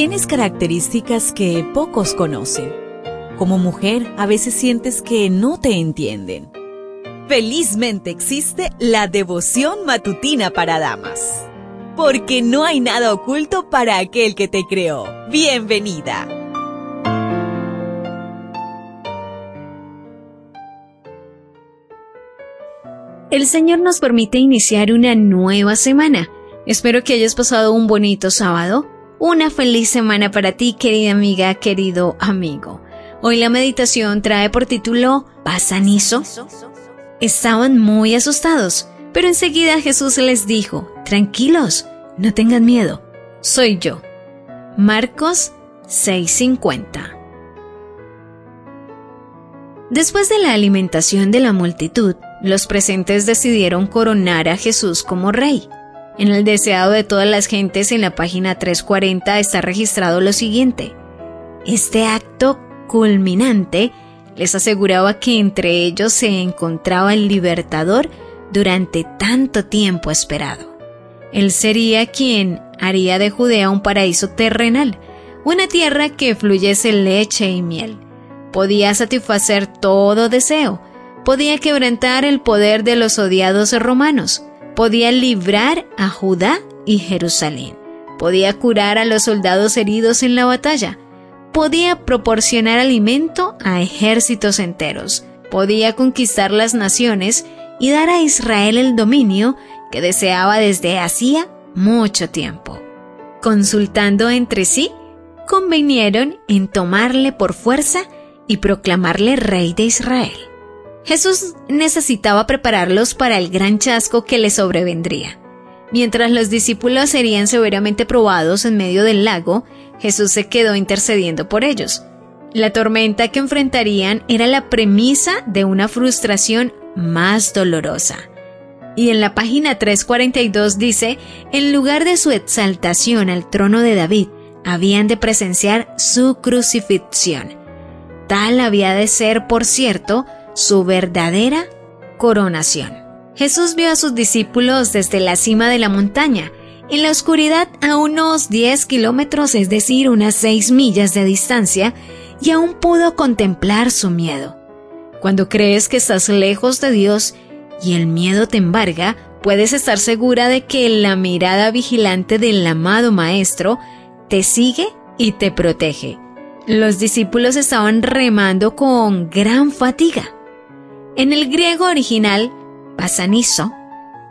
Tienes características que pocos conocen. Como mujer, a veces sientes que no te entienden. Felizmente existe la devoción matutina para damas. Porque no hay nada oculto para aquel que te creó. Bienvenida. El Señor nos permite iniciar una nueva semana. Espero que hayas pasado un bonito sábado una feliz semana para ti, querida amiga, querido amigo. Hoy la meditación trae por título Pasanizo. Estaban muy asustados, pero enseguida Jesús les dijo, tranquilos, no tengan miedo, soy yo. Marcos 6:50 Después de la alimentación de la multitud, los presentes decidieron coronar a Jesús como rey. En el deseado de todas las gentes en la página 340 está registrado lo siguiente. Este acto culminante les aseguraba que entre ellos se encontraba el libertador durante tanto tiempo esperado. Él sería quien haría de Judea un paraíso terrenal, una tierra que fluyese leche y miel. Podía satisfacer todo deseo, podía quebrantar el poder de los odiados romanos, podía librar a Judá y Jerusalén, podía curar a los soldados heridos en la batalla, podía proporcionar alimento a ejércitos enteros, podía conquistar las naciones y dar a Israel el dominio que deseaba desde hacía mucho tiempo. Consultando entre sí, convinieron en tomarle por fuerza y proclamarle rey de Israel. Jesús necesitaba prepararlos para el gran chasco que les sobrevendría. Mientras los discípulos serían severamente probados en medio del lago, Jesús se quedó intercediendo por ellos. La tormenta que enfrentarían era la premisa de una frustración más dolorosa. Y en la página 342 dice, en lugar de su exaltación al trono de David, habían de presenciar su crucifixión. Tal había de ser, por cierto, su verdadera coronación. Jesús vio a sus discípulos desde la cima de la montaña, en la oscuridad a unos 10 kilómetros, es decir, unas 6 millas de distancia, y aún pudo contemplar su miedo. Cuando crees que estás lejos de Dios y el miedo te embarga, puedes estar segura de que la mirada vigilante del amado Maestro te sigue y te protege. Los discípulos estaban remando con gran fatiga. En el griego original, pasanizo,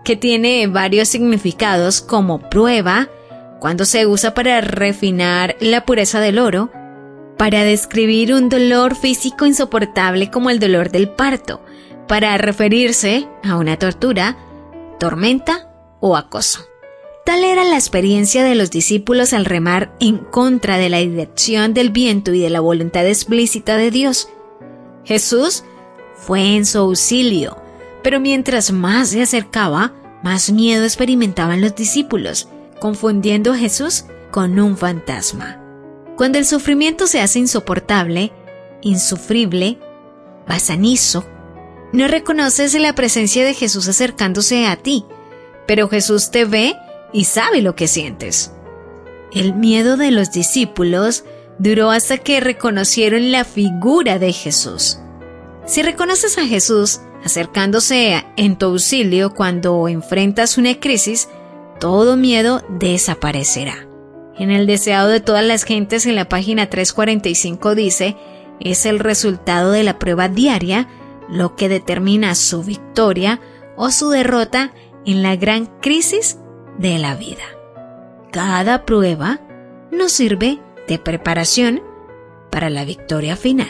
que tiene varios significados como prueba, cuando se usa para refinar la pureza del oro, para describir un dolor físico insoportable como el dolor del parto, para referirse a una tortura, tormenta o acoso. Tal era la experiencia de los discípulos al remar en contra de la dirección del viento y de la voluntad explícita de Dios. Jesús fue en su auxilio, pero mientras más se acercaba, más miedo experimentaban los discípulos, confundiendo a Jesús con un fantasma. Cuando el sufrimiento se hace insoportable, insufrible, basanizo, no reconoces la presencia de Jesús acercándose a ti, pero Jesús te ve y sabe lo que sientes. El miedo de los discípulos duró hasta que reconocieron la figura de Jesús. Si reconoces a Jesús acercándose en tu auxilio cuando enfrentas una crisis, todo miedo desaparecerá. En el deseado de todas las gentes en la página 345 dice, es el resultado de la prueba diaria lo que determina su victoria o su derrota en la gran crisis de la vida. Cada prueba nos sirve de preparación para la victoria final.